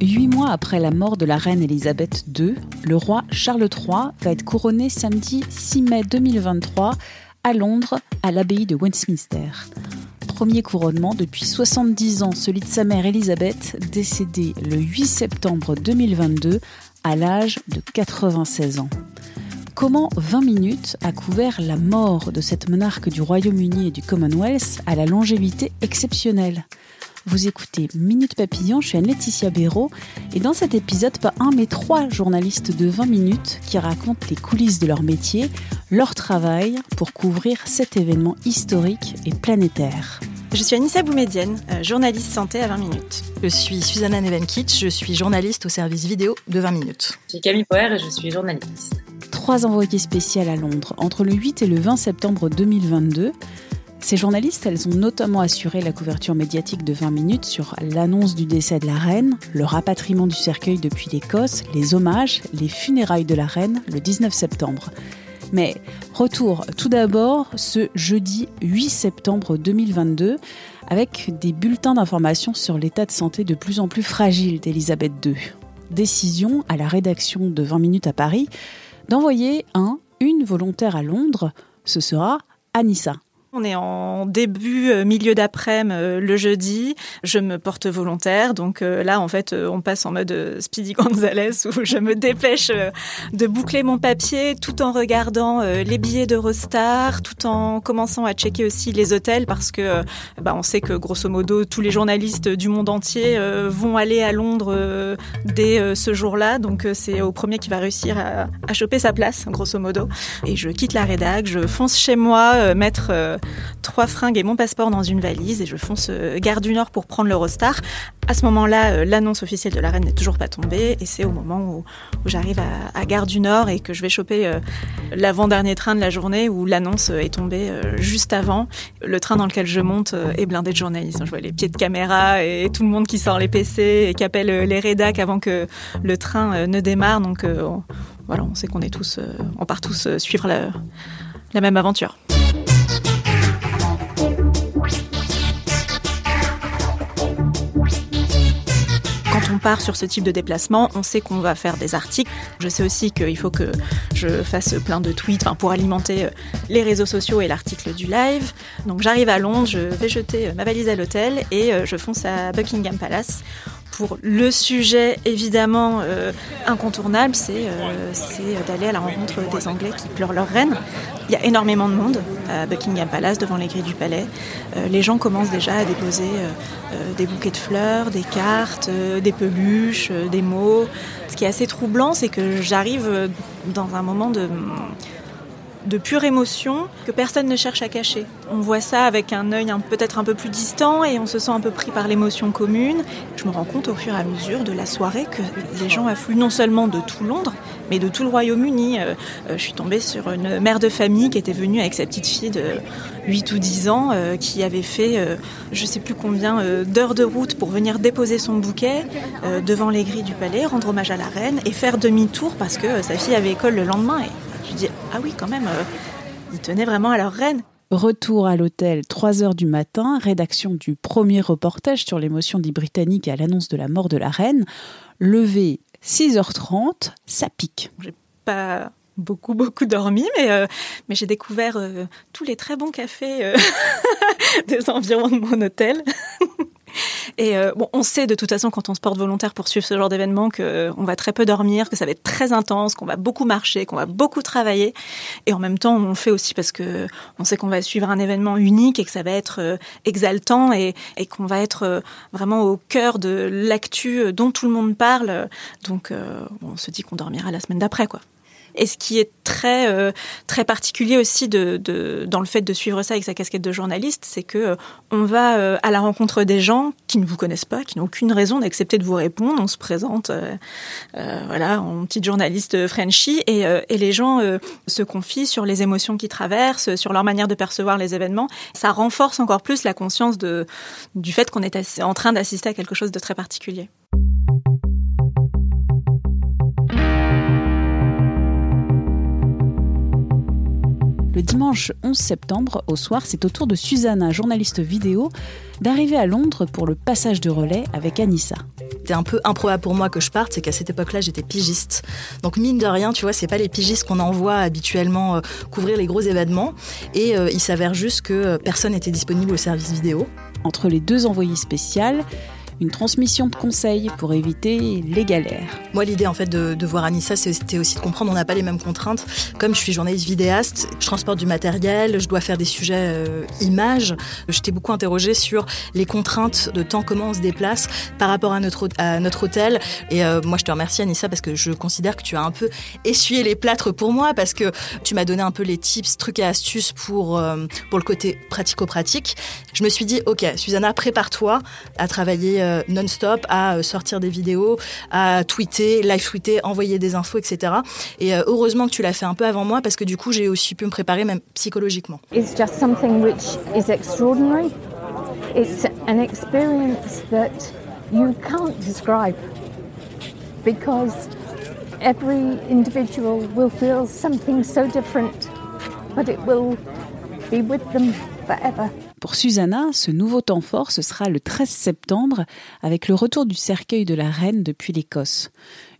Huit mois après la mort de la reine Elisabeth II, le roi Charles III va être couronné samedi 6 mai 2023 à Londres, à l'abbaye de Westminster. Premier couronnement depuis 70 ans, celui de sa mère Elisabeth, décédée le 8 septembre 2022 à l'âge de 96 ans. Comment 20 minutes a couvert la mort de cette monarque du Royaume-Uni et du Commonwealth à la longévité exceptionnelle? Vous écoutez Minute Papillon, je suis Anne-Laetitia Béraud et dans cet épisode, pas un mais trois journalistes de 20 minutes qui racontent les coulisses de leur métier, leur travail pour couvrir cet événement historique et planétaire. Je suis Anissa Boumedienne, euh, journaliste santé à 20 minutes. Je suis Susanna Nevenkitsch, je suis journaliste au service vidéo de 20 minutes. Je suis Camille Poer et je suis journaliste. Trois envoyés spéciaux à Londres entre le 8 et le 20 septembre 2022. Ces journalistes, elles ont notamment assuré la couverture médiatique de 20 minutes sur l'annonce du décès de la reine, le rapatriement du cercueil depuis l'Écosse, les hommages, les funérailles de la reine le 19 septembre. Mais retour tout d'abord ce jeudi 8 septembre 2022 avec des bulletins d'information sur l'état de santé de plus en plus fragile d'Elisabeth II. Décision à la rédaction de 20 minutes à Paris d'envoyer un, une volontaire à Londres, ce sera Anissa. On est en début, euh, milieu d'après-midi euh, le jeudi. Je me porte volontaire. Donc euh, là, en fait, on passe en mode Speedy Gonzales où je me dépêche de boucler mon papier tout en regardant les billets d'Eurostar, tout en commençant à checker aussi les hôtels parce que bah, on sait que grosso modo tous les journalistes du monde entier vont aller à Londres dès ce jour-là. Donc c'est au premier qui va réussir à, à, choper sa place, grosso modo. Et je quitte la rédac, je fonce chez moi, mettre trois fringues et mon passeport dans une valise et je fonce euh, gare du Nord pour prendre l'Eurostar. À ce moment-là, euh, l'annonce officielle de la reine n'est toujours pas tombée et c'est au moment où, j'arrive à, gare du Nord et que je vais choper euh, l'avant-dernier train de la journée où l'annonce est tombée juste avant. Le train dans lequel je monte est blindé de journalistes. Je vois les pieds de caméra et tout le monde qui sort les PC et qui appelle les rédacs avant que le train ne démarre. Donc voilà, on sait qu'on est tous, on part tous suivre la, la même aventure. Sur ce type de déplacement, on sait qu'on va faire des articles. Je sais aussi qu'il faut que je fasse plein de tweets pour alimenter euh, les réseaux sociaux et l'article du live. Donc j'arrive à Londres, je vais jeter euh, ma valise à l'hôtel et euh, je fonce à Buckingham Palace pour le sujet évidemment incontournable, c'est d'aller à la rencontre des Anglais qui pleurent leur reine. Il y a énormément de monde à Buckingham Palace, devant les grilles du palais. les gens commencent déjà à déposer des bouquets de fleurs, des cartes, des peluches, des mots. Ce qui est assez troublant, c'est que j'arrive dans un moment de de pure émotion que personne ne cherche à cacher. On voit ça avec un œil peut-être un peu plus distant et on se sent un peu pris par l'émotion commune. Je me rends compte au fur et à mesure de la soirée que les gens affluent non seulement de tout Londres, mais de tout le Royaume-Uni. Euh, euh, je suis tombée sur une mère de famille qui était venue avec sa petite fille de 8 ou 10 ans euh, qui avait fait je ne sais plus combien d'heures de route pour venir déposer son bouquet devant les grilles du palais, rendre hommage à la reine et faire demi-tour parce que sa fille avait école le lendemain. Ah oui quand même, ils tenaient vraiment à leur reine. Retour à l'hôtel, 3 heures du matin, rédaction du premier reportage sur l'émotion des Britanniques à l'annonce de la mort de la reine. Levé 6h30, ça pique. J'ai pas beaucoup beaucoup dormi, mais euh, mais j'ai découvert euh, tous les très bons cafés euh, des environs de mon hôtel. Et euh, bon, on sait de toute façon quand on se porte volontaire pour suivre ce genre d'événement qu'on euh, va très peu dormir, que ça va être très intense, qu'on va beaucoup marcher, qu'on va beaucoup travailler. Et en même temps, on le fait aussi parce que on sait qu'on va suivre un événement unique et que ça va être euh, exaltant et, et qu'on va être vraiment au cœur de l'actu dont tout le monde parle. Donc, on se dit qu'on dormira la semaine d'après, quoi. Et ce qui est très euh, très particulier aussi dans le fait de suivre ça avec sa casquette de journaliste, c'est que euh, on va euh, à la rencontre des gens qui ne vous connaissent pas, qui n'ont aucune raison d'accepter de vous répondre. On se présente, voilà, en petite journaliste Frenchy, et, les gens se confient sur les émotions qu'ils traversent, sur leur manière de percevoir les événements. Ça renforce encore plus la conscience du fait qu'on est en train d'assister à quelque chose de très particulier. Le dimanche 11 septembre, au soir, c'est au tour de Susanna, journaliste vidéo, d'arriver à Londres pour le passage de relais avec Anissa. C'était un peu improbable pour moi que je parte, c'est qu'à cette époque-là, j'étais pigiste. Donc mine de rien, tu vois, c'est pas les pigistes qu'on envoie habituellement euh, couvrir les gros événements. Et euh, il s'avère juste que euh, personne n'était disponible au service vidéo. Entre les deux envoyés spéciales, une transmission de conseils pour éviter les galères. Moi, l'idée en fait de, voir Anissa, c'était aussi de comprendre on n'a pas les mêmes contraintes. Comme je suis journaliste vidéaste, je transporte du matériel, je dois faire des sujets euh, images. J'étais beaucoup interrogée sur les contraintes de temps, comment on se déplace par rapport à notre, à notre hôtel. Et euh, moi, je te remercie Anissa parce que je considère que tu as un peu essuyé les plâtres pour moi parce que tu m'as donné un peu les tips, trucs et astuces pour, euh, pour le côté pratico-pratique. Je me suis dit, ok, Susanna, prépare-toi à travailler euh, non-stop à euh, sortir des vidéos, à tweeter, live tweeter, envoyer des infos, etc. Et euh, heureusement que tu l'as fait un peu avant moi parce que du coup j'ai aussi pu me préparer même psychologiquement. It's just something which is extraordinary. It's an experience that you can't describe because every individual will feel something so different, but it will be with them forever. Pour Susanna, ce nouveau temps fort, ce sera le 13 septembre, avec le retour du cercueil de la reine depuis l'Écosse.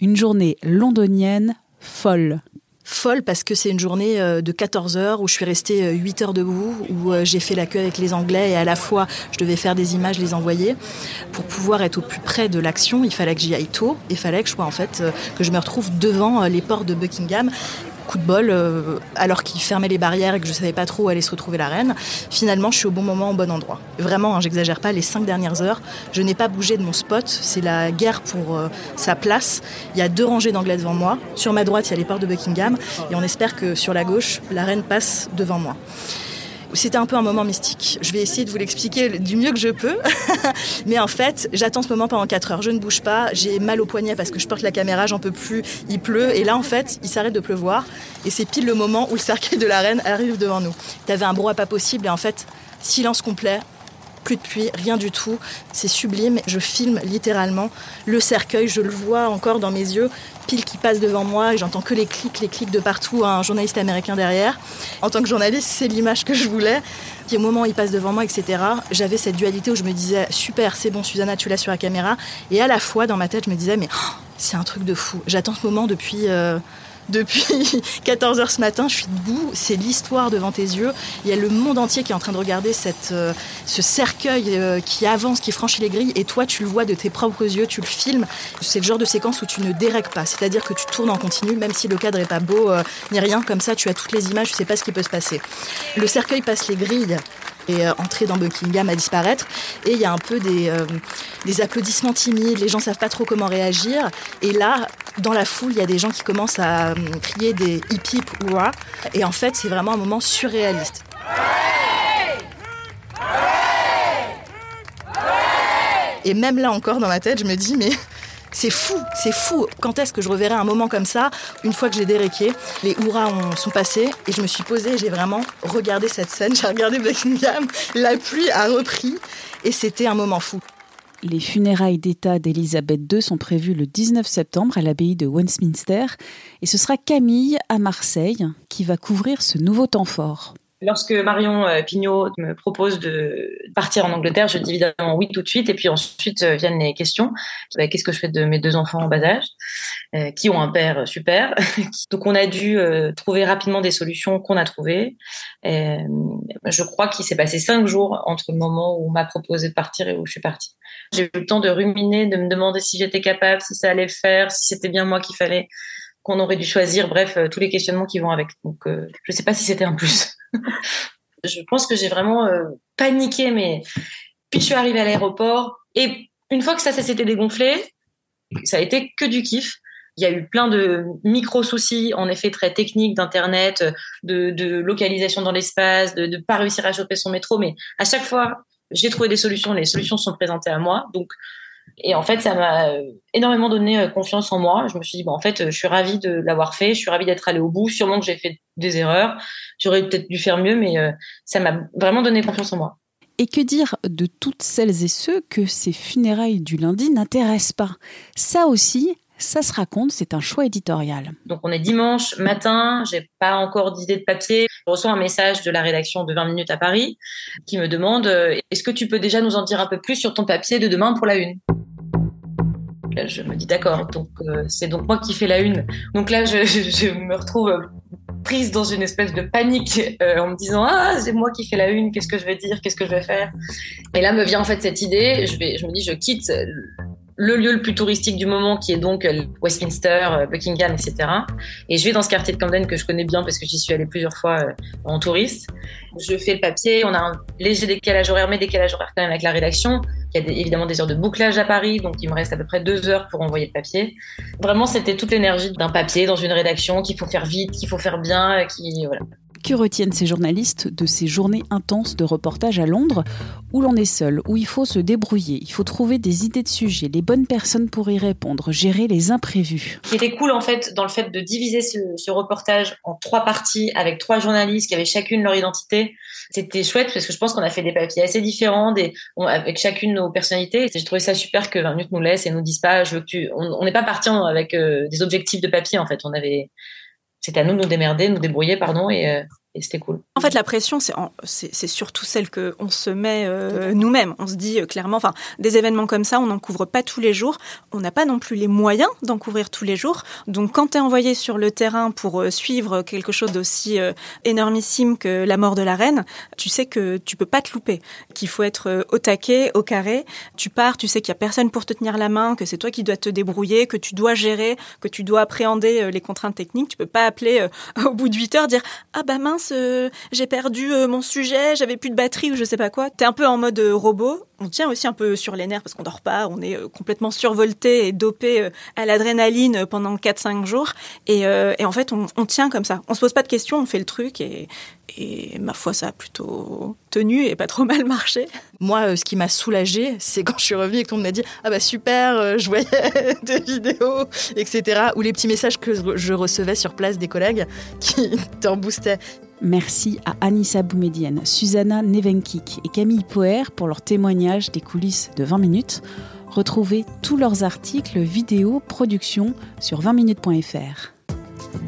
Une journée londonienne folle folle parce que c'est une journée euh, de 14 heures où je suis restée 8 euh, heures debout, où euh, j'ai fait la queue avec les Anglais et à la fois je devais faire des images, les envoyer. Pour pouvoir être au plus près de l'action, il fallait que j'y aille tôt, il fallait que je sois en fait, que je me retrouve devant les portes de Buckingham coup de bol, euh, alors qu'il fermait les barrières et que je savais pas trop où allait se retrouver la reine. Finalement, je suis au bon moment, au bon endroit. Vraiment, hein, j'exagère pas, les cinq dernières heures, je n'ai pas bougé de mon spot. C'est la guerre pour euh, sa place. Il y a deux rangées d'anglais devant moi. Sur ma droite, il y a les portes de Buckingham. Et on espère que sur la gauche, la reine passe devant moi. C'était un peu un moment mystique. Je vais essayer de vous l'expliquer du mieux que je peux. Mais en fait, j'attends ce moment pendant 4 heures. Je ne bouge pas. J'ai mal au poignet parce que je porte la caméra, j'en peux plus. Il pleut. Et là, en fait, il s'arrête de pleuvoir. Et c'est pile le moment où le cercueil de la reine arrive devant nous. T'avais un brouhaha pas possible. Et en fait, silence complet plus de pluie, rien du tout. C'est sublime. Je filme littéralement le cercueil, je le vois encore dans mes yeux, pile qui passe devant moi et j'entends que les clics, les clics de partout, un journaliste américain derrière. En tant que journaliste, c'est l'image que je voulais. Et au moment où il passe devant moi, etc., j'avais cette dualité où je me disais super, c'est bon, Susanna, tu l'as sur la caméra. Et à la fois, dans ma tête, je me disais mais oh, c'est un truc de fou. J'attends ce moment depuis. Euh, depuis 14 heures ce matin, je suis debout, c'est l'histoire devant tes yeux. Il y a le monde entier qui est en train de regarder euh, ce cercueil euh, qui avance, qui franchit les grilles, et toi tu le vois de tes propres yeux, tu le filmes. C'est le genre de séquence où tu ne dérègles pas, c'est-à-dire que tu tournes en continu, même si le cadre est pas beau euh, ni rien, comme ça tu as toutes les images, tu sais pas ce qui peut se passer. Le cercueil passe les grilles, et euh, entrer dans Buckingham à disparaître. Et il y a un peu des, euh, des applaudissements timides, les gens savent pas trop comment réagir. Et là, dans la foule, il y a des gens qui commencent à euh, crier des hip hip hurrah. Et en fait, c'est vraiment un moment surréaliste. Et même là encore dans ma tête, je me dis, mais c'est fou, c'est fou. Quand est-ce que je reverrai un moment comme ça, une fois que j'ai déréqué Les hurrahs sont passés et je me suis posée j'ai vraiment regardé cette scène. J'ai regardé Buckingham, la pluie a repris et c'était un moment fou. Les funérailles d'État d'Elisabeth II sont prévues le 19 septembre à l'abbaye de Westminster et ce sera Camille à Marseille qui va couvrir ce nouveau temps fort. Lorsque Marion euh, Pignot me propose de partir en Angleterre, je dis évidemment oui tout de suite. Et puis ensuite euh, viennent les questions. Bah, qu'est-ce que je fais de mes deux enfants en bas âge, euh, qui ont un père super Donc on a dû trouver rapidement des solutions qu'on a trouvées. Je crois qu'il s'est passé cinq jours entre le moment où on m'a proposé de partir et où je suis partie. J'ai eu le temps de ruminer, de me demander si j'étais capable, si ça allait le faire, si c'était bien moi qu'il fallait qu'on aurait dû choisir, bref, tous les questionnements qui vont avec. Donc, je ne sais pas si c'était un plus. Je pense que j'ai vraiment euh, paniqué, mais puis je suis arrivée à l'aéroport et une fois que ça, s'était dégonflé, ça a été que du kiff. Il y a eu plein de micro soucis, en effet très techniques d'internet, de, de, localisation dans l'espace, de ne pas réussir à choper son métro. Mais à chaque fois, j'ai trouvé des solutions. Les solutions sont présentées à moi. Donc et en fait, ça m'a énormément donné euh, confiance en moi. Je me suis dit, bon, en fait, je suis ravie de l'avoir fait. Je suis ravie d'être allée au bout. Sûrement que j'ai fait des erreurs. J'aurais peut-être dû faire mieux, mais euh, ça m'a vraiment donné confiance en moi. Et que dire de toutes celles et ceux que ces funérailles du lundi n'intéressent pas? Ça aussi, ça se raconte, c'est un choix éditorial. Donc on est dimanche matin, j'ai pas encore d'idée de papier. Je reçois un message de la rédaction de 20 minutes à Paris qui me demande euh, est-ce que tu peux déjà nous en dire un peu plus sur ton papier de demain pour la une? Je me dis d'accord, donc euh, c'est donc moi qui fais la une. Donc là, je, me retrouve prise dans une espèce de panique euh, en me disant ah c'est moi qui fais la une, qu'est-ce que je vais dire, qu'est-ce que je vais faire? Et là me vient en fait cette idée. Je vais, je me dis je quitte le lieu le plus touristique du moment, qui est donc euh, Westminster, euh, Buckingham, etc. Et je vais dans ce quartier de Camden que je connais bien parce que j'y suis allée plusieurs fois euh, en touriste. Je fais le papier, on a un léger décalage horaire, mais décalage horaire quand même avec la rédaction. Il y a évidemment des heures de bouclage à Paris, donc il me reste à peu près deux heures pour envoyer le papier. Vraiment, c'était toute l'énergie d'un papier dans une rédaction qu'il faut faire vite, qu'il faut faire bien, qui voilà. Que retiennent ces journalistes de ces journées intenses de reportage à Londres, où l'on est seul, où il faut se débrouiller, il faut trouver des idées de sujets, les bonnes personnes pour y répondre, gérer les imprévus. Ce qui était cool en fait dans le fait de diviser ce, reportage en trois parties avec trois journalistes qui avaient chacune leur identité, c'était chouette parce que je pense qu'on a fait des papiers assez différents, avec chacune nos personnalités. J'ai trouvé ça super que 20 minutes nous laisse et nous disent pas, je que tu, on n'est pas parti avec euh, des objectifs de papier en fait. On avait c'était à nous de nous démerder, de nous débrouiller, pardon, et, euh, et c'était cool. En fait, la pression, c'est, surtout celle que on se met euh, nous-mêmes. On se dit euh, clairement, enfin, des événements comme ça, on n'en couvre pas tous les jours. On n'a pas non plus les moyens d'en couvrir tous les jours. Donc, quand tu es envoyé sur le terrain pour suivre quelque chose d'aussi énormissime que la mort de la reine, tu sais que tu peux pas te louper, qu'il faut être au taquet, au carré. Tu pars, tu sais qu'il y a personne pour te tenir la main, que c'est toi qui dois te débrouiller, que tu dois gérer, que tu dois appréhender les contraintes techniques. Tu peux pas appeler au bout de 8 heures dire ah bah mince euh, j'ai perdu euh, mon sujet, j'avais plus de batterie ou je sais pas quoi. T'es un peu en mode euh, robot. On tient aussi un peu sur les nerfs parce qu'on dort pas, on est complètement survolté et dopé à l'adrénaline pendant 4-5 jours. Et, en fait, on, tient comme ça. On se pose pas de questions, on fait le truc et, et ma foi, ça a plutôt tenu et pas trop mal marché. Moi, ce qui m'a soulagée, c'est quand je suis revenue et monde m'a dit Ah bah super, je voyais des vidéos, etc. Ou les petits messages que je recevais sur place des collègues qui t'en boostaient. Merci à Anissa Boumedienne, Susanna Nevenkik et Camille Poer pour leur témoignage des coulisses de 20 minutes. Retrouvez tous leurs articles, vidéos, productions sur 20minutes.fr.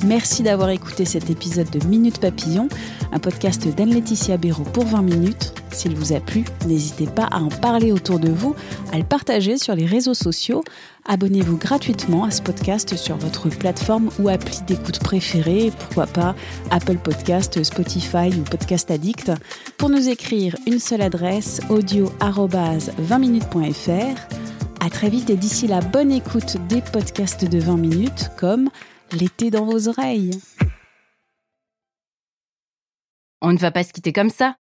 Merci d'avoir écouté cet épisode de Minute Papillon, un podcast d'Anne-Laetitia Béraud pour 20 minutes. S'il vous a plu, n'hésitez pas à en parler autour de vous, à le partager sur les réseaux sociaux Abonnez-vous gratuitement à ce podcast sur votre plateforme ou appli d'écoute préférée, pourquoi pas Apple Podcast, Spotify ou Podcast Addict. Pour nous écrire, une seule adresse audio-20minutes.fr. À très vite et d'ici la bonne écoute des podcasts de 20 minutes comme L'été dans vos oreilles. On ne va pas se quitter comme ça.